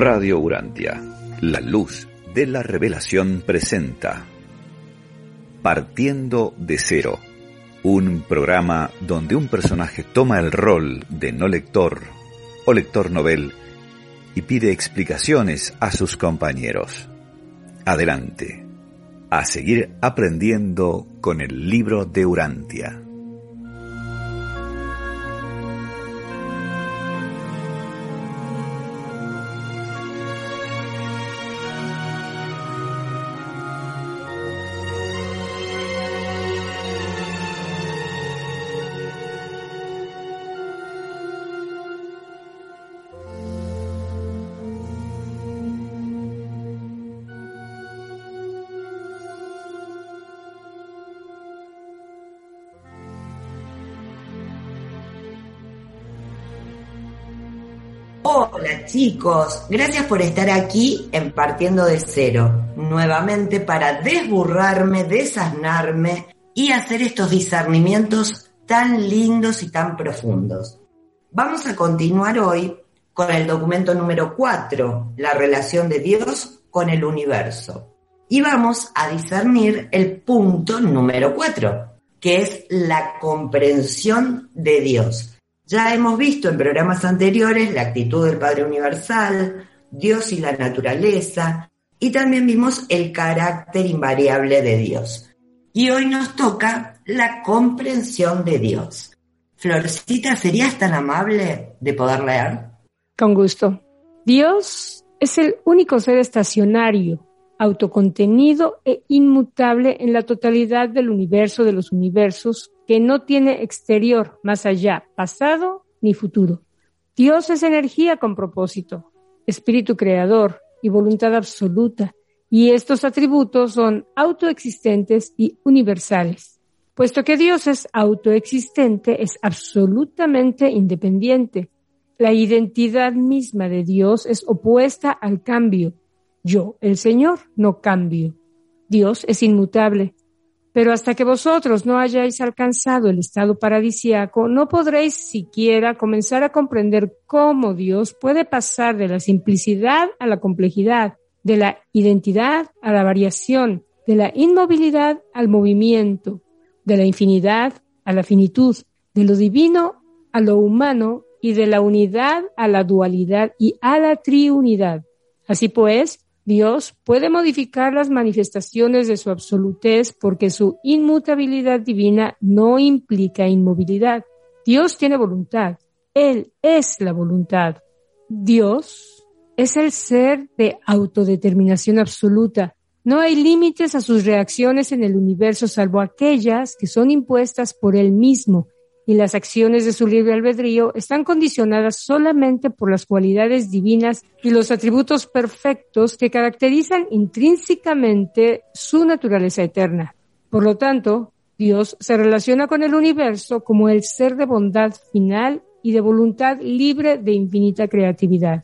Radio Urantia, la luz de la revelación presenta Partiendo de cero, un programa donde un personaje toma el rol de no lector o lector novel y pide explicaciones a sus compañeros. Adelante, a seguir aprendiendo con el libro de Urantia. Chicos, gracias por estar aquí en Partiendo de Cero, nuevamente para desburrarme, desasnarme y hacer estos discernimientos tan lindos y tan profundos. Vamos a continuar hoy con el documento número 4, la relación de Dios con el universo. Y vamos a discernir el punto número 4, que es la comprensión de Dios. Ya hemos visto en programas anteriores la actitud del Padre Universal, Dios y la naturaleza, y también vimos el carácter invariable de Dios. Y hoy nos toca la comprensión de Dios. Florcita, ¿serías tan amable de poder leer? Con gusto. Dios es el único ser estacionario, autocontenido e inmutable en la totalidad del universo de los universos que no tiene exterior más allá, pasado ni futuro. Dios es energía con propósito, espíritu creador y voluntad absoluta, y estos atributos son autoexistentes y universales. Puesto que Dios es autoexistente, es absolutamente independiente. La identidad misma de Dios es opuesta al cambio. Yo, el Señor, no cambio. Dios es inmutable, pero hasta que vosotros no hayáis alcanzado el estado paradisiaco, no podréis siquiera comenzar a comprender cómo Dios puede pasar de la simplicidad a la complejidad, de la identidad a la variación, de la inmovilidad al movimiento, de la infinidad a la finitud, de lo divino a lo humano y de la unidad a la dualidad y a la triunidad. Así pues, Dios puede modificar las manifestaciones de su absolutez porque su inmutabilidad divina no implica inmovilidad. Dios tiene voluntad. Él es la voluntad. Dios es el ser de autodeterminación absoluta. No hay límites a sus reacciones en el universo salvo aquellas que son impuestas por Él mismo y las acciones de su libre albedrío están condicionadas solamente por las cualidades divinas y los atributos perfectos que caracterizan intrínsecamente su naturaleza eterna. Por lo tanto, Dios se relaciona con el universo como el ser de bondad final y de voluntad libre de infinita creatividad.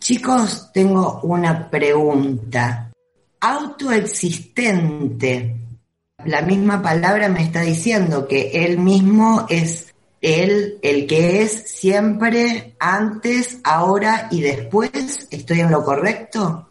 Chicos, tengo una pregunta. Autoexistente la misma palabra me está diciendo que él mismo es él, el que es siempre, antes, ahora y después. ¿Estoy en lo correcto?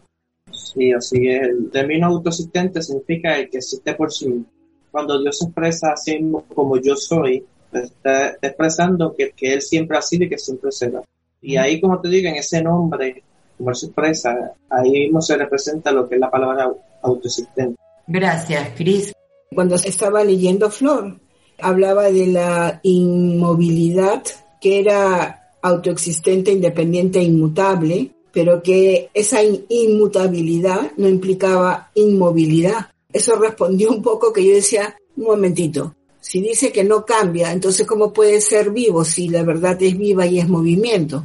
Sí, así es. El término autoexistente significa el que existe por sí mismo. Cuando Dios se expresa así mismo como yo soy, está, expresando que, que, Él siempre ha sido y que siempre será. Y ahí, como te digo, en ese nombre, como Él se expresa, ahí mismo se representa lo que es la palabra autoexistente. Gracias, Cris. Cuando estaba leyendo Flor. Hablaba de la inmovilidad, que era autoexistente, independiente e inmutable, pero que esa inmutabilidad no implicaba inmovilidad. Eso respondió un poco que yo decía, un momentito, si dice que no cambia, entonces ¿cómo puede ser vivo si la verdad es viva y es movimiento?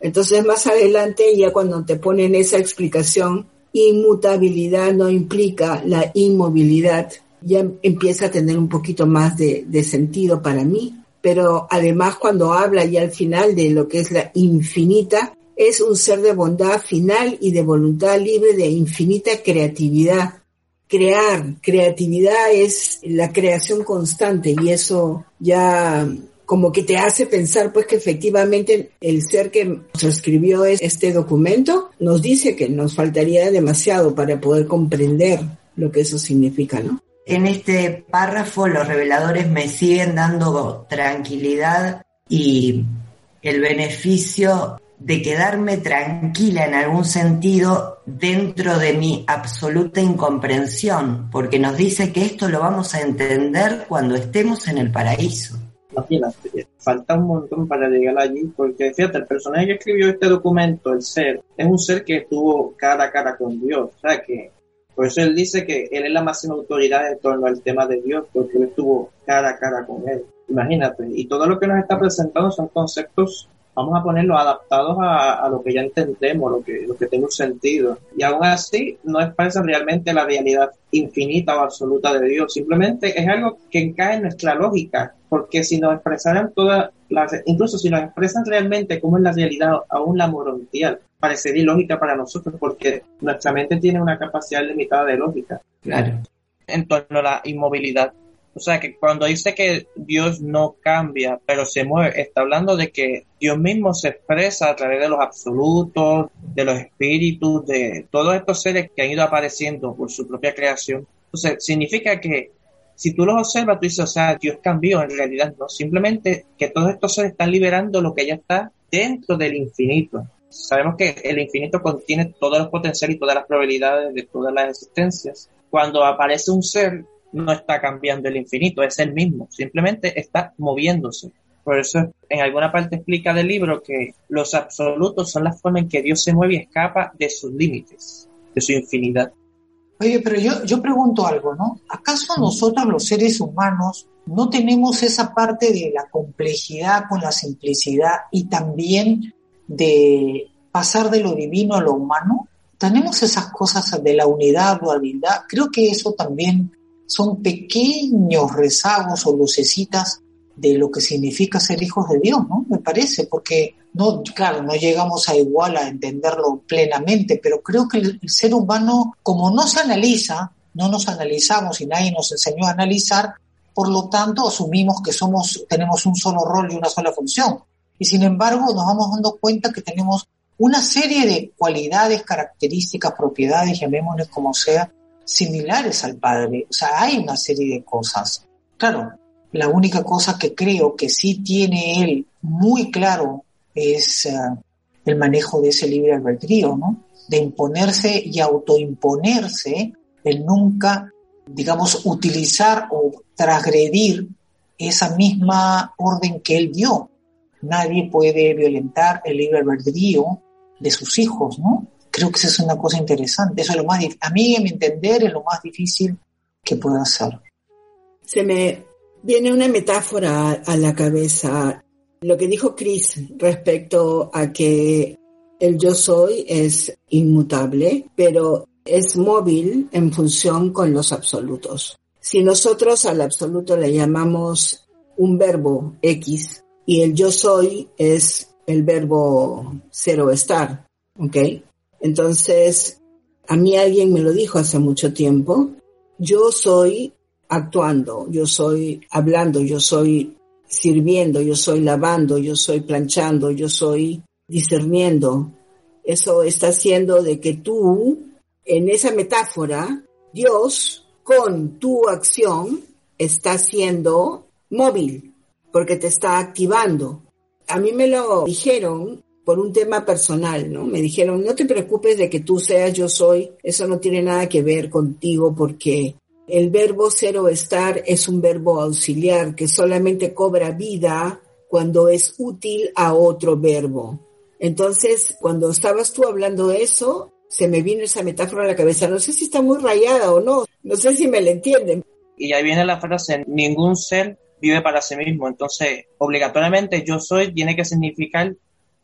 Entonces más adelante, ya cuando te ponen esa explicación, inmutabilidad no implica la inmovilidad, ya empieza a tener un poquito más de, sentido para mí. Pero además cuando habla ya al final de lo que es la infinita, es un ser de bondad final y de voluntad libre de infinita creatividad. Crear, creatividad es la creación constante y eso ya como que te hace pensar pues que efectivamente el ser que escribió este documento nos dice que nos faltaría demasiado para poder comprender lo que eso significa, ¿no? En este párrafo los reveladores me siguen dando tranquilidad y el beneficio de quedarme tranquila en algún sentido dentro de mi absoluta incomprensión, porque nos dice que esto lo vamos a entender cuando estemos en el paraíso. Imagínate, falta un montón para llegar allí, porque fíjate, el personaje que escribió este documento, el ser, es un ser que estuvo cara a cara con Dios, o sea que por eso él dice que él es la máxima autoridad en torno al tema de Dios, porque él estuvo cara a cara con él. Imagínate, y todo lo que nos está presentando son conceptos vamos a ponerlos adaptados a, lo que ya entendemos, lo que, lo que tiene un sentido. Y aún así no expresan realmente la realidad infinita o absoluta de Dios, simplemente es algo que encaja en nuestra lógica, porque si nos expresaran todas las, incluso si nos expresan realmente cómo es la realidad, aún la morontial, parecería ilógica para nosotros, porque nuestra mente tiene una capacidad limitada de lógica. Claro. En torno a la inmovilidad o sea que cuando dice que Dios no cambia, pero se mueve, está hablando de que Dios mismo se expresa a través de los absolutos, de los espíritus, de todos estos seres que han ido apareciendo por su propia creación. Entonces, significa que si tú los observas, tú dices, o sea, Dios cambió, en realidad no. Simplemente que todos estos seres están liberando lo que ya está dentro del infinito. Sabemos que el infinito contiene todos los potenciales y todas las probabilidades de todas las existencias. Cuando aparece un ser, no está cambiando el infinito, es el mismo, simplemente está moviéndose. Por eso en alguna parte explica del libro que los absolutos son la forma en que Dios se mueve y escapa de sus límites, de su infinidad. Oye, pero yo, yo pregunto algo, ¿no? ¿Acaso nosotros los seres humanos no tenemos esa parte de la complejidad con la simplicidad y también de pasar de lo divino a lo humano? ¿Tenemos esas cosas de la unidad, dualidad? Creo que eso también son pequeños rezagos o lucecitas de lo que significa ser hijos de Dios, ¿no? Me parece, porque no, claro, no llegamos a igual a entenderlo plenamente, pero creo que el, ser humano, como no se analiza, no nos analizamos y nadie nos enseñó a analizar, por lo tanto asumimos que somos, tenemos un solo rol y una sola función. Y sin embargo nos vamos dando cuenta que tenemos una serie de cualidades, características, propiedades, llamémosles como sea, similares al Padre. O sea, hay una serie de cosas. Claro, la única cosa que creo que sí tiene él muy claro es eh, el manejo de ese libre albedrío, ¿no? De imponerse y autoimponerse, el nunca, digamos, utilizar o transgredir esa misma orden que él dio. Nadie puede violentar el libre albedrío de sus hijos, ¿no? Creo que esa es una cosa interesante. Eso es lo más a mí, en mi entender, es lo más difícil que puedo hacer. Se me viene una metáfora a la cabeza. Lo que dijo Chris respecto a que el yo soy es inmutable, pero es móvil en función con los absolutos. Si nosotros al absoluto le llamamos un verbo X y el yo soy es el verbo cero estar, ¿ok? Entonces, a mí alguien me lo dijo hace mucho tiempo, yo soy actuando, yo soy hablando, yo soy sirviendo, yo soy lavando, yo soy planchando, yo soy discerniendo. Eso está haciendo de que tú, en esa metáfora, Dios, con tu acción, está siendo móvil, porque te está activando. A mí me lo dijeron por un tema personal, ¿no? Me dijeron, no te preocupes de que tú seas yo soy, eso no tiene nada que ver contigo porque El verbo ser o estar es un verbo auxiliar que solamente cobra vida cuando es útil a otro verbo. Entonces, cuando estabas tú hablando de eso, se me vino esa metáfora a la cabeza. No sé si está muy rayada o no, no sé si me la entienden. Y ahí viene la frase, ningún ser vive para sí mismo. Entonces, obligatoriamente yo soy tiene que significar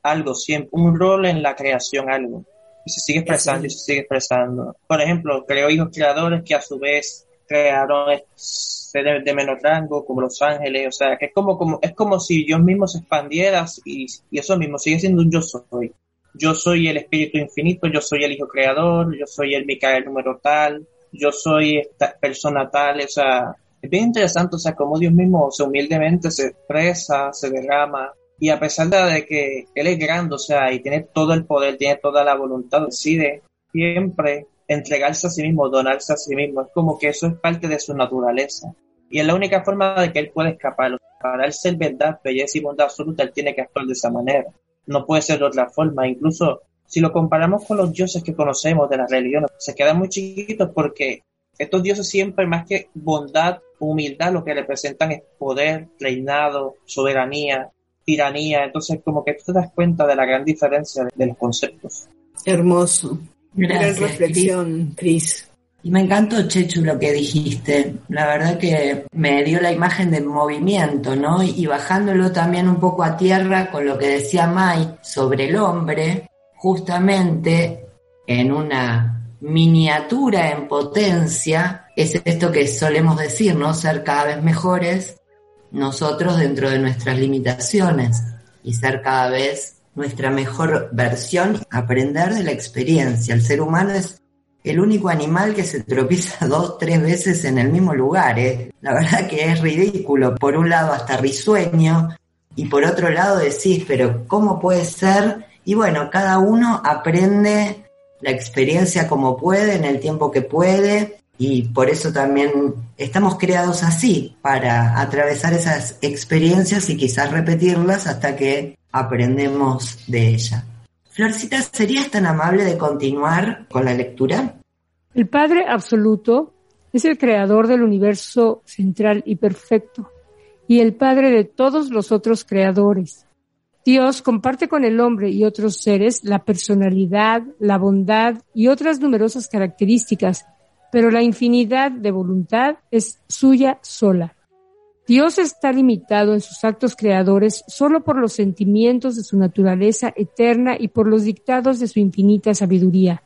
algo, siempre, un rol en la creación, algo. Y se sigue expresando y se sigue expresando. Por ejemplo, creo hijos creadores que a su vez crearon seres de menor rango, como los ángeles, o sea, que es como, como, es como si Dios mismo se expandiera y, y eso mismo sigue siendo un yo soy. Yo soy el espíritu infinito, yo soy el hijo creador, yo soy el Micael número tal, yo soy esta persona tal, o sea, es bien interesante, o sea, cómo Dios mismo se humildemente se expresa, se derrama, y a pesar de que Él es grande, o sea, y tiene todo el poder, tiene toda la voluntad, decide siempre entregarse a sí mismo, donarse a sí mismo, es como que eso es parte de su naturaleza. Y es la única forma de que Él puede escapar. Para Él ser verdad, belleza y bondad absoluta, Él tiene que actuar de esa manera. No puede ser de otra forma. Incluso si lo comparamos con los dioses que conocemos de las religiones, se quedan muy chiquitos porque estos dioses siempre, más que bondad, humildad, lo que representan es poder, reinado, soberanía, tiranía. Entonces, como que tú te das cuenta de la gran diferencia de, los conceptos. Hermoso. Gracias, gran reflexión, Cris. Y me encantó, Chechu, lo que dijiste. La verdad que me dio la imagen de movimiento, ¿no? Y bajándolo también un poco a tierra con lo que decía Mai sobre el hombre, justamente en una miniatura en potencia, es esto que solemos decir, ¿no? Ser cada vez mejores nosotros dentro de nuestras limitaciones y ser cada vez nuestra mejor versión, aprender de la experiencia. El ser humano es el único animal que se tropieza dos, tres veces en el mismo lugar. ¿eh? La verdad que es ridículo. Por un lado hasta risueño y por otro lado decís, pero ¿cómo puede ser? Y bueno, cada uno aprende la experiencia como puede, en el tiempo que puede, y por eso también estamos creados así, para atravesar esas experiencias y quizás repetirlas hasta que aprendemos de ella. Florcita, ¿serías tan amable de continuar con la lectura? El Padre Absoluto es el creador del universo central y perfecto, y el Padre de todos los otros creadores. Dios comparte con el hombre y otros seres la personalidad, la bondad y otras numerosas características, pero la infinidad de voluntad es suya sola. Dios está limitado en sus actos creadores solo por los sentimientos de su naturaleza eterna y por los dictados de su infinita sabiduría.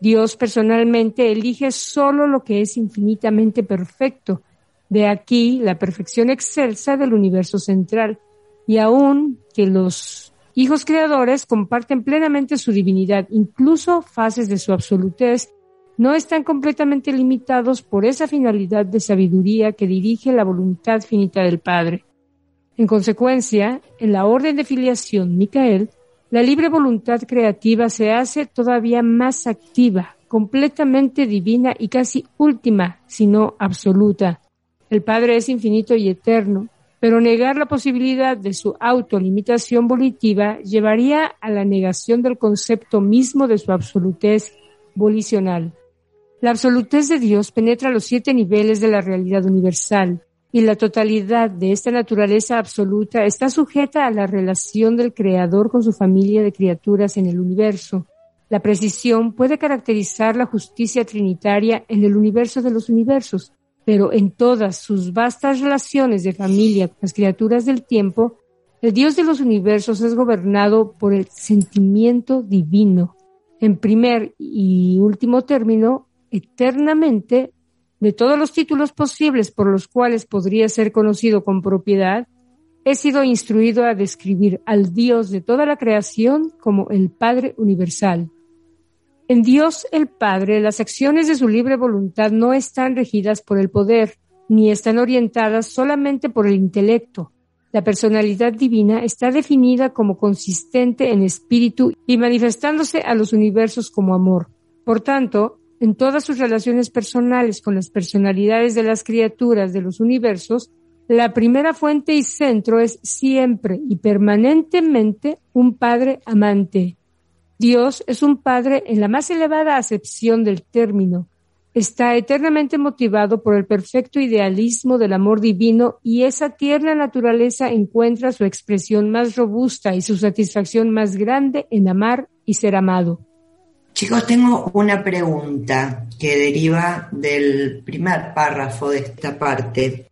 Dios personalmente elige solo lo que es infinitamente perfecto, de aquí la perfección excelsa del universo central, y aún que los hijos creadores comparten plenamente su divinidad, incluso fases de su absolutez, no están completamente limitados por esa finalidad de sabiduría que dirige la voluntad finita del Padre. En consecuencia, en la orden de filiación Micael, la libre voluntad creativa se hace todavía más activa, completamente divina y casi última, si no absoluta. El Padre es infinito y eterno, pero negar la posibilidad de su autolimitación volitiva llevaría a la negación del concepto mismo de su absolutez volicional. La absolutez de Dios penetra los siete niveles de la realidad universal y la totalidad de esta naturaleza absoluta está sujeta a la relación del Creador con su familia de criaturas en el universo. La precisión puede caracterizar la justicia trinitaria en el universo de los universos, pero en todas sus vastas relaciones de familia con las criaturas del tiempo, el Dios de los universos es gobernado por el sentimiento divino. En primer y último término, eternamente, de todos los títulos posibles por los cuales podría ser conocido con propiedad, he sido instruido a describir al Dios de toda la creación como el Padre Universal. En Dios el Padre, las acciones de su libre voluntad no están regidas por el poder, ni están orientadas solamente por el intelecto. La personalidad divina está definida como consistente en espíritu y manifestándose a los universos como amor. Por tanto, en todas sus relaciones personales con las personalidades de las criaturas de los universos, la primera fuente y centro es siempre y permanentemente un Padre amante, Dios es un Padre en la más elevada acepción del término, está eternamente motivado por el perfecto idealismo del amor divino y esa tierna naturaleza encuentra su expresión más robusta y su satisfacción más grande en amar y ser amado. Chicos, tengo una pregunta que deriva del primer párrafo de esta parte.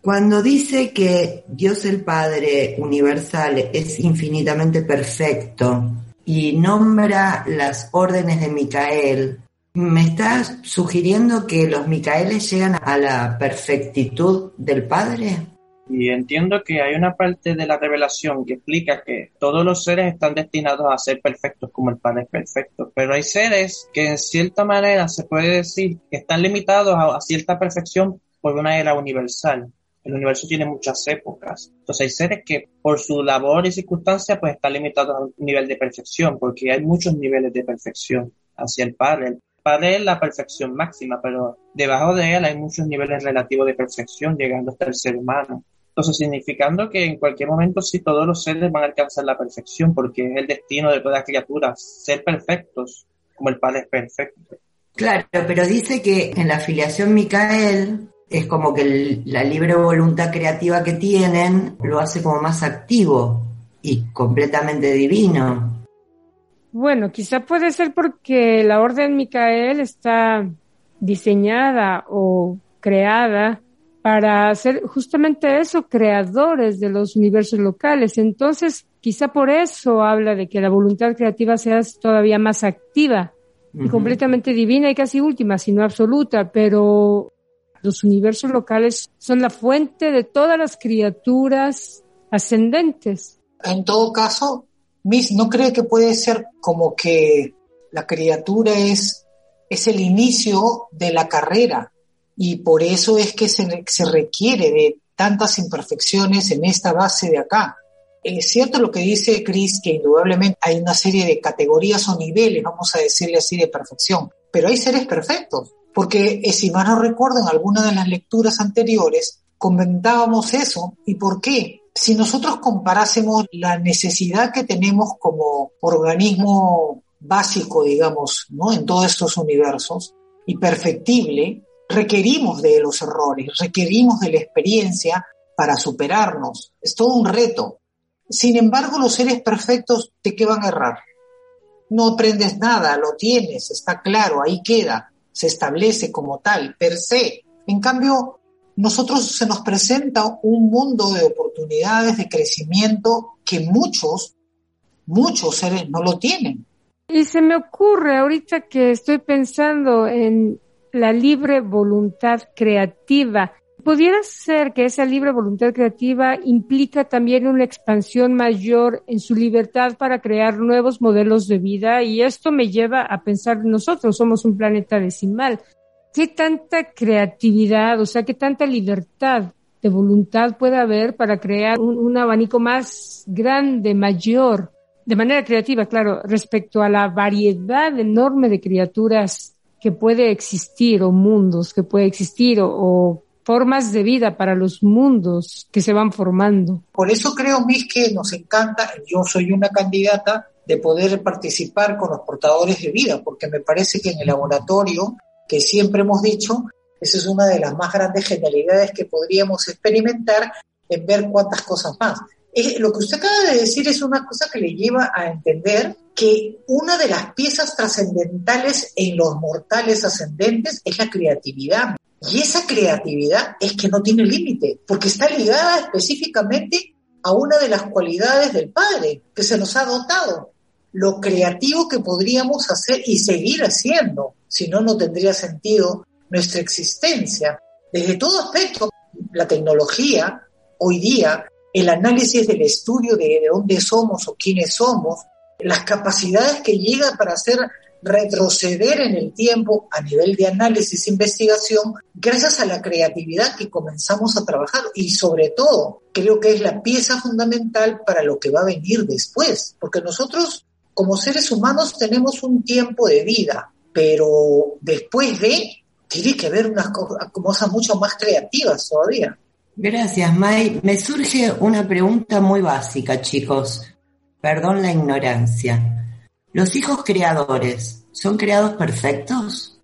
Cuando dice que Dios el Padre universal es infinitamente perfecto y nombra las órdenes de Micael, ¿me estás sugiriendo que los Micaeles llegan a la perfectitud del Padre? Y entiendo que hay una parte de la revelación que explica que todos los seres están destinados a ser perfectos como el Padre es perfecto, pero hay seres que en cierta manera se puede decir que están limitados a, cierta perfección por una era universal. El universo tiene muchas épocas. Entonces hay seres que por su labor y circunstancia pues están limitados a un nivel de perfección, porque hay muchos niveles de perfección hacia el Padre. El Padre es la perfección máxima, pero debajo de él hay muchos niveles relativos de perfección, llegando hasta el ser humano. Entonces, significando que en cualquier momento sí todos los seres van a alcanzar la perfección, porque es el destino de todas las criaturas, ser perfectos, como el Padre es perfecto. Claro, pero dice que en la afiliación Micael es como que la libre voluntad creativa que tienen lo hace como más activo y completamente divino. Bueno, quizá puede ser porque la orden Micael está diseñada o creada para ser justamente eso, creadores de los universos locales. Entonces, quizá por eso habla de que la voluntad creativa sea todavía más activa y completamente divina y casi última, sino absoluta, pero los universos locales son la fuente de todas las criaturas ascendentes. En todo caso, Miss, ¿no cree que puede ser como que la criatura es, es el inicio de la carrera? Y por eso es que se, se requiere de tantas imperfecciones en esta base de acá. Es cierto lo que dice Chris, que indudablemente hay una serie de categorías o niveles, vamos a decirle así, de perfección, pero hay seres perfectos, porque eh, si mal no recuerdo en alguna de las lecturas anteriores, comentábamos eso. ¿Y por qué? Si nosotros comparásemos la necesidad que tenemos como organismo básico, digamos, ¿no? en todos estos universos, y perfectible, requerimos de los errores, requerimos de la experiencia para superarnos. Es todo un reto. Sin embargo, los seres perfectos, ¿de qué van a errar? No aprendes nada, lo tienes, está claro, ahí queda, se establece como tal, per se. En cambio, nosotros se nos presenta un mundo de oportunidades de crecimiento que muchos, muchos seres no lo tienen. Y se me ocurre ahorita que estoy pensando en la libre voluntad creativa. ¿Pudiera ser que esa libre voluntad creativa implica también una expansión mayor en su libertad para crear nuevos modelos de vida? Y esto me lleva a pensar, nosotros somos un planeta decimal. ¿Qué tanta creatividad, o sea, qué tanta libertad de voluntad puede haber para crear un, un abanico más grande, mayor, de manera creativa, claro, respecto a la variedad enorme de criaturas que puede existir o mundos que puede existir o, formas de vida para los mundos que se van formando. Por eso creo, Miss, que nos encanta, yo soy una candidata de poder participar con los portadores de vida, porque me parece que en el laboratorio, que siempre hemos dicho, esa es una de las más grandes genialidades que podríamos experimentar en ver cuántas cosas más. lo que usted acaba de decir es una cosa que le lleva a entender que una de las piezas trascendentales en los mortales ascendentes es la creatividad. Y esa creatividad es que no tiene límite, porque está ligada específicamente a una de las cualidades del Padre que se nos ha dotado, lo creativo que podríamos hacer y seguir haciendo, si no, no tendría sentido nuestra existencia. Desde todo aspecto, la tecnología, hoy día, el análisis del estudio de, de dónde somos o quiénes somos, las capacidades que llega para hacer retroceder en el tiempo a nivel de análisis e investigación gracias a la creatividad que comenzamos a trabajar y sobre todo creo que es la pieza fundamental para lo que va a venir después, porque nosotros como seres humanos tenemos un tiempo de vida, pero después de tiene que haber unas cosas mucho más creativas todavía. Gracias, May. Me surge una pregunta muy básica, chicos. Perdón la ignorancia. ¿Los hijos creadores son creados perfectos?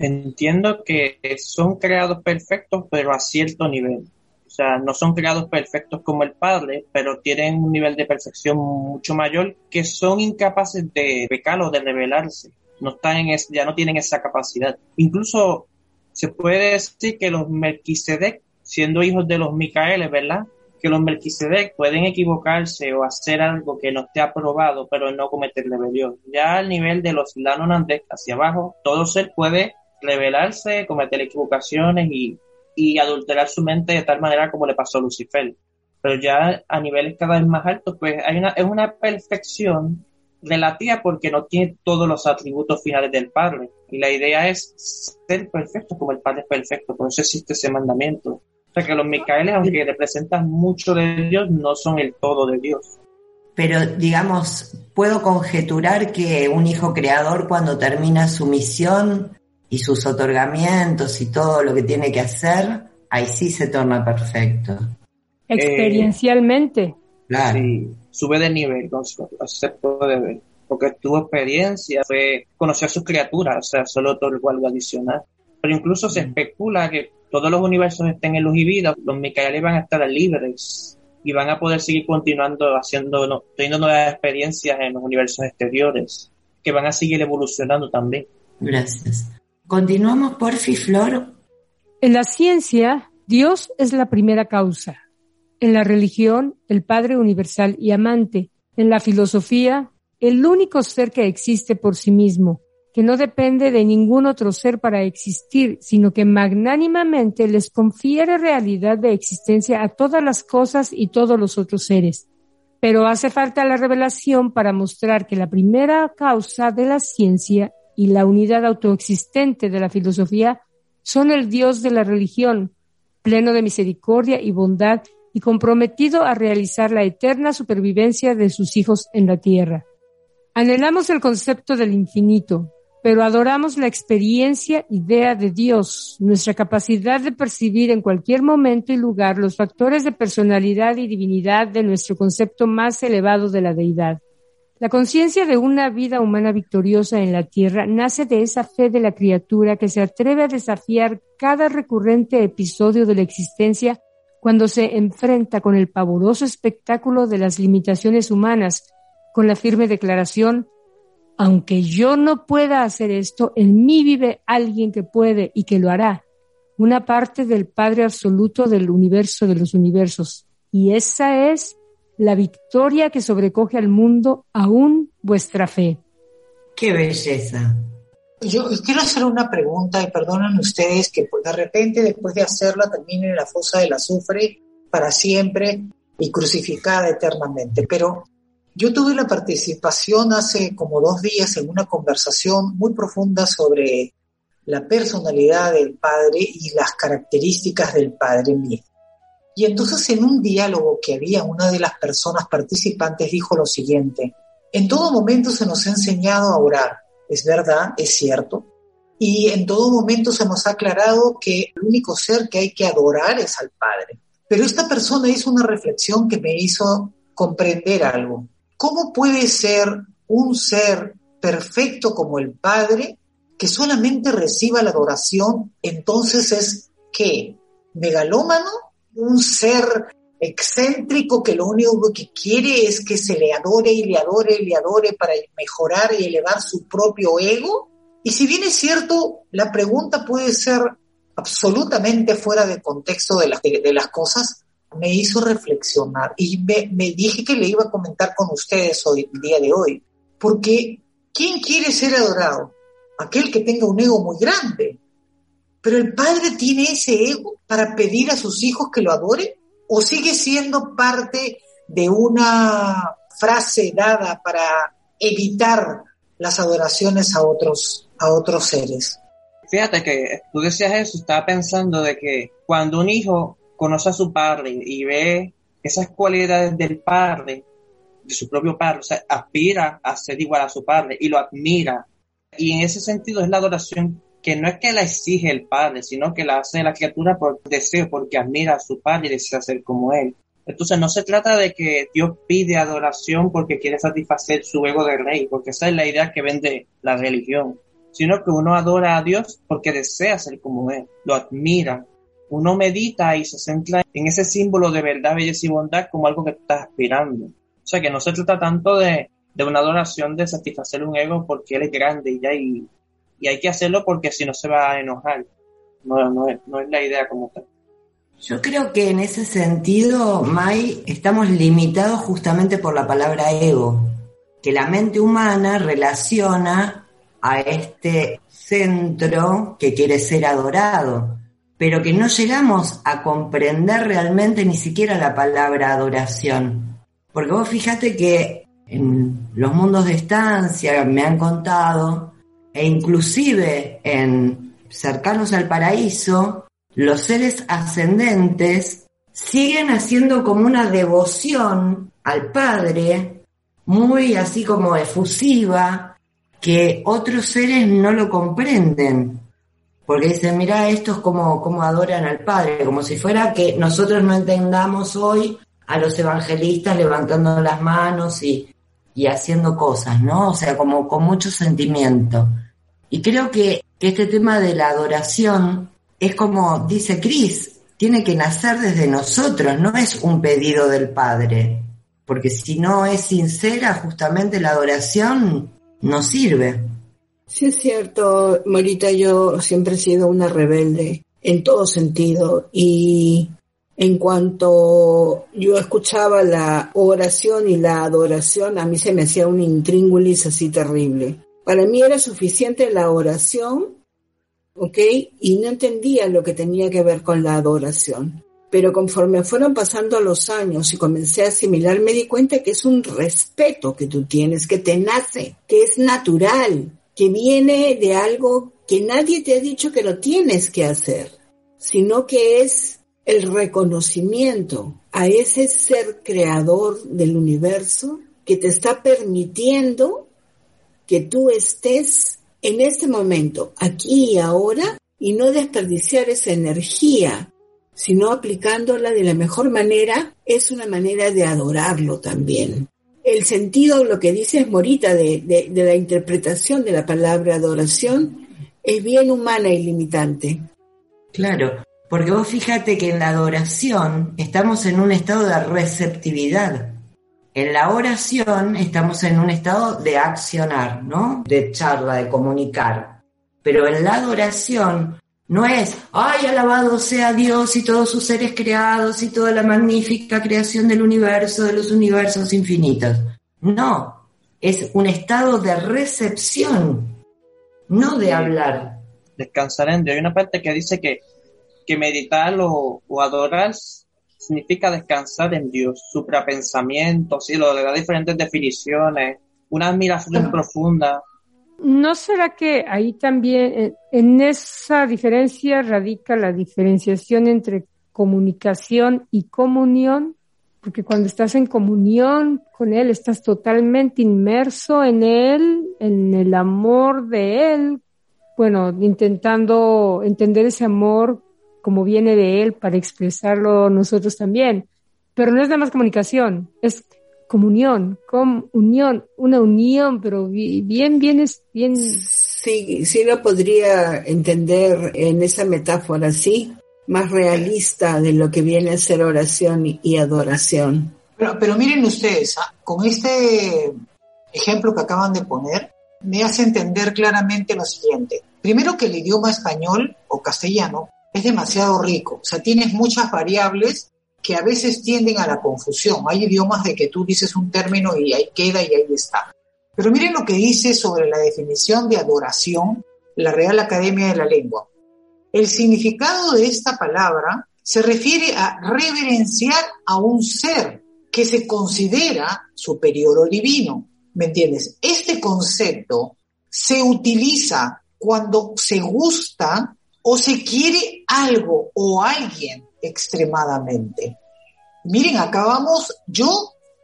Entiendo que son creados perfectos, pero a cierto nivel. O sea, no son creados perfectos como el Padre, pero tienen un nivel de perfección mucho mayor que son incapaces de pecar o de rebelarse. No están en ya no tienen esa capacidad. Incluso se puede decir que los Melquisedec, siendo hijos de los Micaeles, ¿verdad? Que los Melquisedec pueden equivocarse o hacer algo que no esté aprobado, pero no cometer rebelión. Ya al nivel de los Lanonandek hacia abajo, todo ser puede rebelarse, cometer equivocaciones y, y adulterar su mente de tal manera como le pasó a Lucifer. Pero ya a niveles cada vez más altos, pues hay una, es una perfección relativa porque no tiene todos los atributos finales del Padre. Y la idea es ser perfecto como el Padre es perfecto, por eso existe ese mandamiento. O sea que los Micaeles, aunque representan mucho de Dios, no son el todo de Dios. Pero digamos, puedo conjeturar que un hijo creador cuando termina su misión y sus otorgamientos y todo lo que tiene que hacer, ahí sí se torna perfecto. Experiencialmente. claro. Sí, sube de nivel, se puede ver. Porque tuvo experiencia, fue conocer a sus criaturas, o sea, solo otorgó algo adicional. Pero incluso se especula que todos los universos estén en luz y vida, los Micaeles van a estar libres y van a poder seguir continuando haciendo, teniendo nuevas experiencias en los universos exteriores, que van a seguir evolucionando también. Gracias. Continuamos por Flor. En la ciencia, Dios es la primera causa. En la religión, el Padre universal y amante. En la filosofía, el único ser que existe por sí mismo, que no depende de ningún otro ser para existir, sino que magnánimamente les confiere realidad de existencia a todas las cosas y todos los otros seres. Pero hace falta la revelación para mostrar que la primera causa de la ciencia y la unidad autoexistente de la filosofía son el Dios de la religión, pleno de misericordia y bondad y comprometido a realizar la eterna supervivencia de sus hijos en la tierra. Anhelamos el concepto del infinito, pero adoramos la experiencia idea de Dios, nuestra capacidad de percibir en cualquier momento y lugar los factores de personalidad y divinidad de nuestro concepto más elevado de la deidad. La conciencia de una vida humana victoriosa en la tierra nace de esa fe de la criatura que se atreve a desafiar cada recurrente episodio de la existencia cuando se enfrenta con el pavoroso espectáculo de las limitaciones humanas, con la firme declaración, aunque yo no pueda hacer esto, en mí vive alguien que puede y que lo hará, una parte del Padre absoluto del universo de los universos. Y esa es la victoria que sobrecoge al mundo, aún vuestra fe. Qué belleza. Yo quiero hacer una pregunta y perdonen ustedes que de repente después de hacerla termine en la fosa del azufre para siempre y crucificada eternamente. Pero yo tuve la participación hace como dos días en una conversación muy profunda sobre la personalidad del Padre y las características del Padre mío. Y entonces en un diálogo que había, una de las personas participantes dijo lo siguiente, en todo momento se nos ha enseñado a orar, es verdad, es cierto, y en todo momento se nos ha aclarado que el único ser que hay que adorar es al Padre. Pero esta persona hizo una reflexión que me hizo comprender algo. ¿Cómo puede ser un ser perfecto como el Padre que solamente reciba la adoración? Entonces es ¿qué? ¿Megalómano? un ser excéntrico que lo único que quiere es que se le adore y le adore y le adore para mejorar y elevar su propio ego? Y si bien es cierto, la pregunta puede ser absolutamente fuera de contexto de las, de, las cosas, me hizo reflexionar y me, dije que le iba a comentar con ustedes hoy, el día de hoy. Porque, ¿quién quiere ser adorado? Aquel que tenga un ego muy grande, pero el padre tiene ese ego para pedir a sus hijos que lo adoren o sigue siendo parte de una frase dada para evitar las adoraciones a otros a otros seres. Fíjate que tú decías eso, estaba pensando de que cuando un hijo conoce a su padre y ve esas cualidades del padre, de su propio padre, o sea, aspira a ser igual a su padre y lo admira. Y en ese sentido es la adoración que no es que la exige el padre, sino que la hace la criatura por deseo, porque admira a su padre y desea ser como él. Entonces no se trata de que Dios pide adoración porque quiere satisfacer su ego de rey, porque esa es la idea que vende la religión. sino que uno adora a Dios porque desea ser como Él, lo admira. Uno medita y se centra en ese símbolo de verdad, belleza y bondad como algo que está aspirando. O sea, que no se trata tanto de, de una adoración de satisfacer un ego porque Él es grande y ya, y, y hay que hacerlo porque si no se va a enojar. No, no, es, no es la idea como tal. Yo creo que en ese sentido, Mai, estamos limitados justamente por la palabra ego, que la mente humana relaciona a este centro que quiere ser adorado, pero que no llegamos a comprender realmente ni siquiera la palabra adoración. Porque vos fíjate que en los mundos de estancia me han contado, e inclusive en cercanos al paraíso, los seres ascendentes siguen haciendo como una devoción al Padre, muy así como efusiva, que otros seres no lo comprenden. Porque dicen, mira, esto es como, como adoran al Padre, como si fuera que nosotros no entendamos hoy a los evangelistas levantando las manos y, y haciendo cosas, ¿no? O sea, como con mucho sentimiento. Y creo que, que este tema de la adoración es como dice Cris, tiene que nacer desde nosotros, no es un pedido del Padre, porque si no es sincera, justamente la adoración no sirve. Sí es cierto, Morita, yo siempre he sido una rebelde en todo sentido y en cuanto yo escuchaba la oración y la adoración, a mí se me hacía un intríngulis así terrible. Para mí era suficiente la oración, ¿ok? Y no entendía lo que tenía que ver con la adoración. Pero conforme fueron pasando los años y comencé a asimilar, me di cuenta que es un respeto que tú tienes, que te nace, que es natural, que viene de algo que nadie te ha dicho que lo tienes que hacer, sino que es el reconocimiento a ese ser creador del universo que te está permitiendo que tú estés en este momento, aquí y ahora, y no desperdiciar esa energía, sino aplicándola de la mejor manera, es una manera de adorarlo también. El sentido, lo que dice Morita de, de, de la interpretación de la palabra adoración, es bien humana y limitante. Claro, porque vos fíjate que en la adoración estamos en un estado de receptividad. En la oración estamos en un estado de accionar, ¿no? De charla, de comunicar. Pero en la adoración no es, ay, alabado sea Dios y todos sus seres creados y toda la magnífica creación del universo, de los universos infinitos. No, es un estado de recepción, no de hablar. Descansar en Dios. Hay una parte que dice que que meditar o, o, adorar significa descansar en Dios, suprapensamiento, sí, lo le da diferentes definiciones, una admiración profunda. ¿No será que ahí también, en esa diferencia radica la diferenciación entre comunicación y comunión? Porque cuando estás en comunión con Él, estás totalmente inmerso en Él, en el amor de Él, bueno, intentando entender ese amor como viene de él para expresarlo nosotros también. Pero no es nada más comunicación, es comunión, unión, una unión, pero bien, bien, es bien. Sí, sí lo podría entender en esa metáfora, sí, más realista de lo que viene a ser oración y adoración. Pero, pero miren ustedes, ¿ah? con este ejemplo que acaban de poner, me hace entender claramente lo siguiente. Primero que el idioma español o castellano es demasiado rico. O sea, tienes muchas variables que a veces tienden a la confusión. Hay idiomas de que tú dices un término y ahí queda y ahí está. Pero miren lo que dice sobre la definición de adoración la Real Academia de la Lengua. El significado de esta palabra se refiere a reverenciar a un ser que se considera superior o divino. ¿Me entiendes? Este concepto se utiliza cuando se gusta o se quiere algo o alguien extremadamente. Miren, acabamos, yo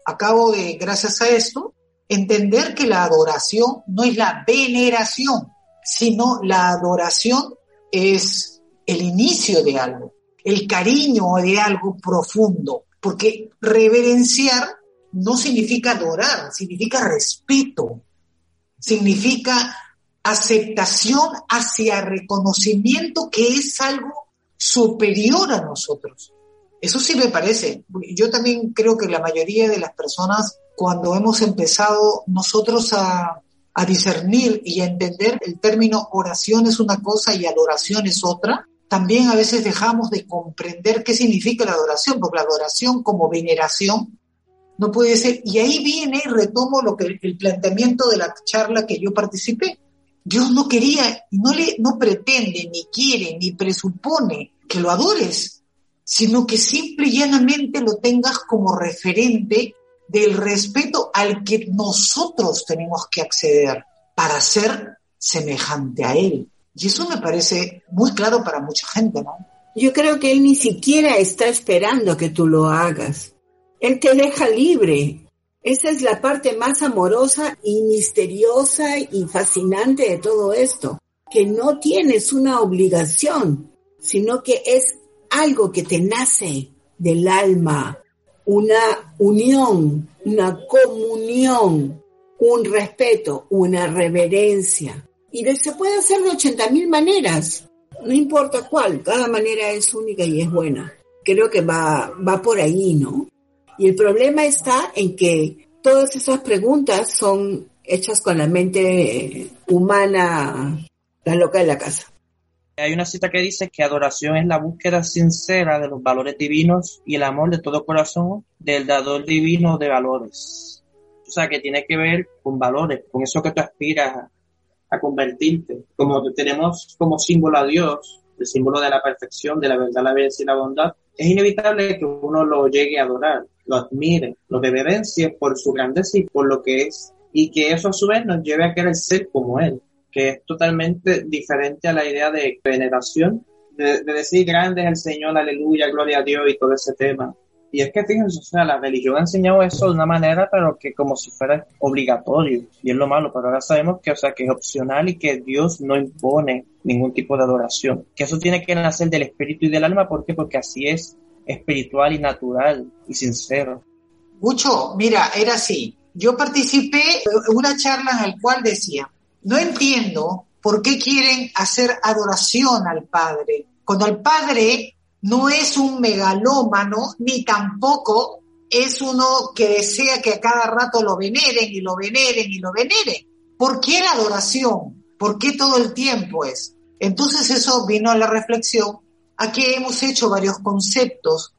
acabo de, gracias a esto, entender que la adoración no es la veneración, sino la adoración es el inicio de algo, el cariño de algo profundo, porque reverenciar no significa adorar, significa respeto, significa aceptación hacia reconocimiento que es algo superior a nosotros. Eso sí me parece. Yo también creo que la mayoría de las personas, cuando hemos empezado nosotros a, a discernir y a entender el término oración es una cosa y adoración es otra, también a veces dejamos de comprender qué significa la adoración, porque la adoración como veneración no puede ser. Y ahí viene y retomo lo que el planteamiento de la charla que yo participé. Dios no quería, no le, no pretende, ni quiere, ni presupone que lo adores, sino que simple y llanamente lo tengas como referente del respeto al que nosotros tenemos que acceder para ser semejante a Él. Y eso me parece muy claro para mucha gente, ¿no? Yo creo que Él ni siquiera está esperando que tú lo hagas. Él te deja libre. Esa es la parte más amorosa y misteriosa y fascinante de todo esto, que no tienes una obligación, sino que es algo que te nace del alma, una unión, una comunión, un respeto, una reverencia. Y se puede hacer de 80 mil maneras, no importa cuál, cada manera es única y es buena. Creo que va, va por ahí, ¿no? Y el problema está en que todas esas preguntas son hechas con la mente humana, la loca de la casa. Hay una cita que dice que adoración es la búsqueda sincera de los valores divinos y el amor de todo corazón del dador divino de valores. O sea, que tiene que ver con valores, con eso que tú aspiras a, convertirte. Como tenemos como símbolo a Dios, el símbolo de la perfección, de la verdad, la belleza y la bondad, es inevitable que uno lo llegue a adorar, lo admire, lo reverencie por su grandeza y por lo que es, y que eso a su vez nos lleve a querer ser como Él que es totalmente diferente a la idea de veneración, de, decir grande es el Señor, aleluya, gloria a Dios y todo ese tema. Y es que fíjense, o sea, la religión ha enseñado eso de una manera, pero que como si fuera obligatorio. Y es lo malo, pero ahora sabemos que, o sea, que es opcional y que Dios no impone ningún tipo de adoración. Que eso tiene que nacer del espíritu y del alma, ¿por qué? Porque así es espiritual y natural y sincero. Mucho, mira, era así. Yo participé en una charla en la cual decía, no entiendo por qué quieren hacer adoración al Padre, cuando el Padre no es un megalómano, ni tampoco es uno que desea que a cada rato lo veneren y lo veneren y lo veneren. ¿Por qué la adoración? ¿Por qué todo el tiempo es? Entonces eso vino a la reflexión a que hemos hecho varios conceptos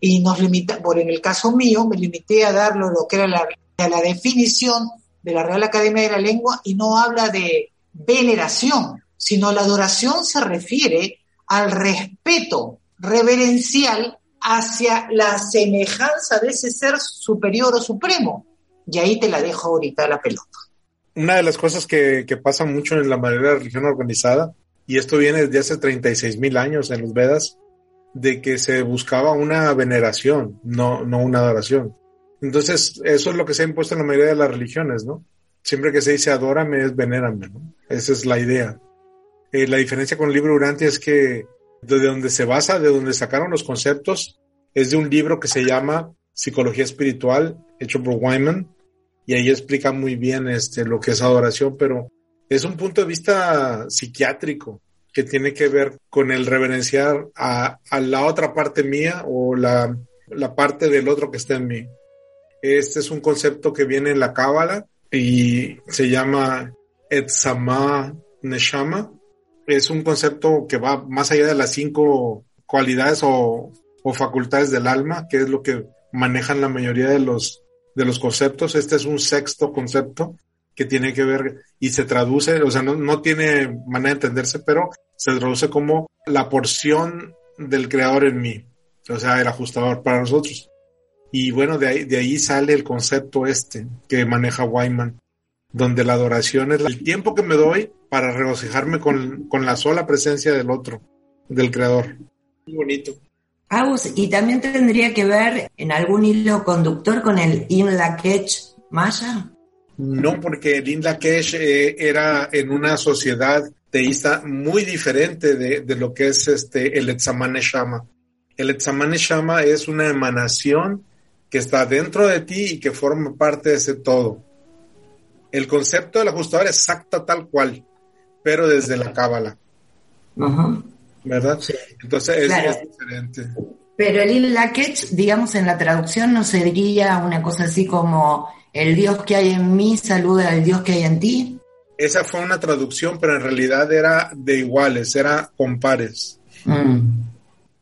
y nos limita, por en el caso mío, me limité a darlo lo que era la, la definición de la Real Academia de la Lengua y no habla de veneración, sino la adoración se refiere al respeto reverencial hacia la semejanza de ese ser superior o supremo. Y ahí te la dejo ahorita la pelota. Una de las cosas que, que pasa mucho en la mayoría de religión organizada, y esto viene desde hace 36 mil años en los Vedas, de que se buscaba una veneración, no, no una adoración. Entonces, eso es lo que se ha impuesto en la mayoría de las religiones, ¿no? Siempre que se dice adórame es venérame, ¿no? Esa es la idea. Eh, la diferencia con el libro Urantia es que de donde se basa, de donde sacaron los conceptos, es de un libro que se llama Psicología Espiritual, hecho por Wyman, y ahí explica muy bien este, lo que es adoración, pero es un punto de vista psiquiátrico que tiene que ver con el reverenciar a, la otra parte mía o la, parte del otro que está en mí. Este es un concepto que viene en la Cábala y se llama Etzama Neshama. Es un concepto que va más allá de las cinco cualidades o, facultades del alma, que es lo que manejan la mayoría de los conceptos. Este es un sexto concepto que tiene que ver y se traduce, o sea, no, no tiene manera de entenderse, pero se traduce como la porción del creador en mí, o sea, el ajustador para nosotros. Y bueno, de ahí, de ahí sale el concepto este que maneja Wyman, donde la adoración es el tiempo que me doy para regocijarme con, la sola presencia del otro, del creador. Muy bonito. Agus, y también tendría que ver en algún hilo conductor con el In Lakech Maya. No, porque el In Lakech eh, era en una sociedad teísta muy diferente de, de lo que es este el Etzamane Shama. El Etzamane Shama es una emanación que está dentro de ti y que forma parte de ese todo. El concepto del ajustador es exacto tal cual. pero desde la cábala. Ajá. ¿Verdad? Entonces es, Claro. es diferente. Pero el Illakech, digamos, en la traducción no sería una cosa así como el Dios que hay en mí saluda al Dios que hay en ti. Esa fue una traducción, pero en realidad era de iguales, era con pares. Mm.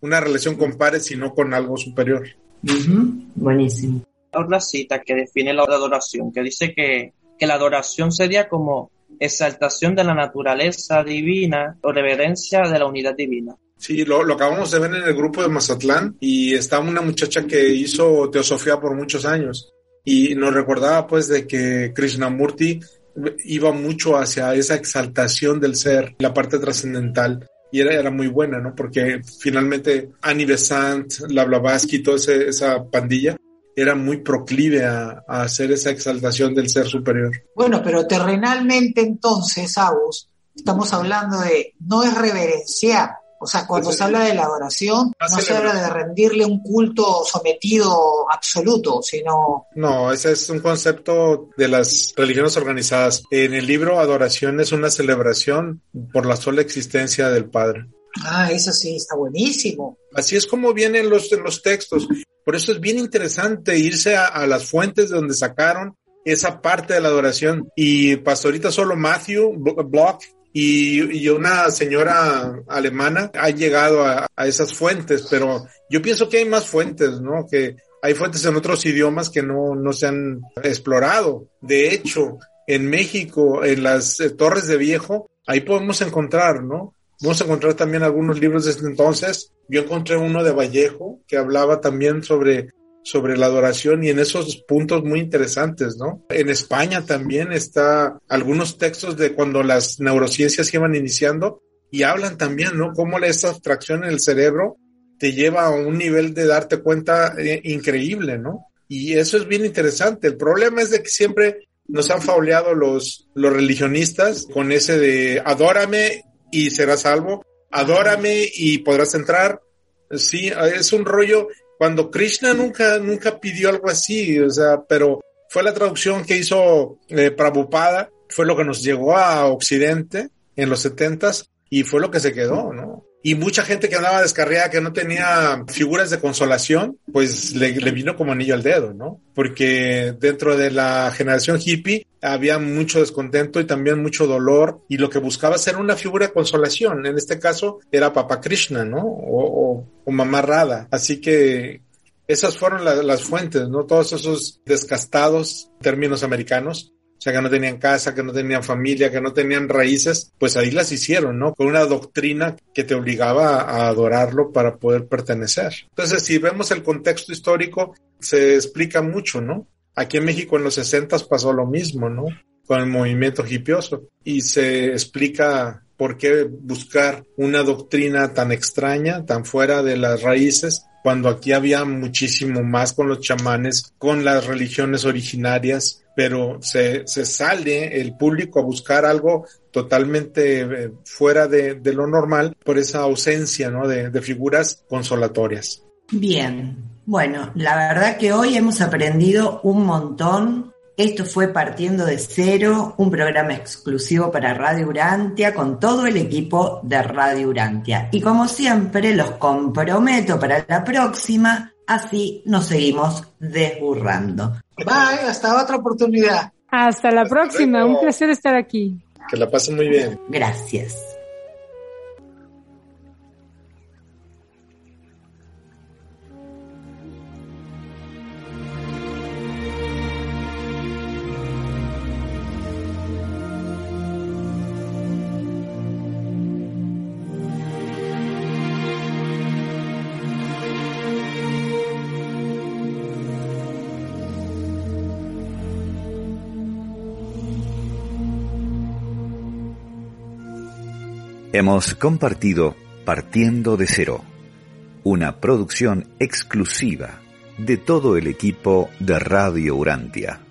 Una relación con pares y no con algo superior. Ujú. Buenísimo. Otra cita que define la adoración, que dice que, que la adoración sería como exaltación de la naturaleza divina o reverencia de la unidad divina. Sí, lo, lo acabamos de ver en el grupo de Mazatlán y está una muchacha que hizo teosofía por muchos años y nos recordaba pues de que Krishnamurti iba mucho hacia esa exaltación del ser, la parte trascendental y era, era muy buena, ¿no? Porque finalmente Annie Besant, la Blavatsky, toda ese- esa pandilla era muy proclive a, a hacer esa exaltación del ser superior. Bueno, pero terrenalmente entonces, Agus, estamos hablando de, no es reverenciar. O sea, cuando se habla de la adoración, la no se habla de rendirle un culto sometido absoluto, sino, No, ese es un concepto de las religiones organizadas. En el libro Adoración es una celebración por la sola existencia del Padre. ah, eso sí, está buenísimo. Así es como vienen los, los textos. Por eso es bien interesante irse a, a las fuentes de donde sacaron esa parte de la adoración. Y pastorita solo Matthew Bl- Block y, una señora alemana han llegado a, a esas fuentes, pero yo pienso que hay más fuentes, ¿no? Que hay fuentes en otros idiomas que no, no se han explorado. De hecho, en México, en las eh, Torres de Viejo, ahí podemos encontrar, ¿no? Vamos a encontrar también algunos libros desde entonces. Yo encontré uno de Vallejo que hablaba también sobre, sobre la adoración y en esos puntos muy interesantes, ¿no? En España también está algunos textos de cuando las neurociencias iban iniciando y hablan también, ¿no? Cómo esa abstracción en el cerebro te lleva a un nivel de darte cuenta eh, increíble, ¿no? Y eso es bien interesante. El problema es de que siempre nos han fauleado los, los religionistas con ese de adórame y serás salvo, adórame y podrás entrar. Sí, es un rollo. Cuando Krishna nunca, nunca pidió algo así, o sea, pero fue la traducción que hizo eh, Prabhupada, fue lo que nos llegó a Occidente en los setentas y fue lo que se quedó, ¿no? Y mucha gente que andaba descarriada, que no tenía figuras de consolación, pues le, le vino como anillo al dedo, ¿no? Porque dentro de la generación hippie había mucho descontento y también mucho dolor y lo que buscaba ser una figura de consolación. En este caso era Papa Krishna, ¿no? O, o, o Mamá Radha. Así que esas fueron la, las fuentes, ¿no? Todos esos descastados términos americanos o sea, que no tenían casa, que no tenían familia, que no tenían raíces, pues ahí las hicieron, ¿no? Con una doctrina que te obligaba a adorarlo para poder pertenecer. Entonces, si vemos el contexto histórico, se explica mucho, ¿no? Aquí en México en los 60 pasó lo mismo, ¿no? Con el movimiento hipioso. Y se explica por qué buscar una doctrina tan extraña, tan fuera de las raíces, cuando aquí había muchísimo más con los chamanes, con las religiones originarias, pero se, sale el público a buscar algo totalmente eh, fuera de, lo normal por esa ausencia ¿no? de figuras consolatorias. Bien, bueno, la verdad que hoy hemos aprendido un montón. Esto fue Partiendo de Cero, un programa exclusivo para Radio Urantia con todo el equipo de Radio Urantia. Y como siempre, los comprometo para la próxima, así nos seguimos desburrando. Bye, hasta otra oportunidad. Hasta la hasta próxima, luego. un placer estar aquí. Que la pasen muy bien. Gracias. Hemos compartido Partiendo de Cero, una producción exclusiva de todo el equipo de Radio Urantia.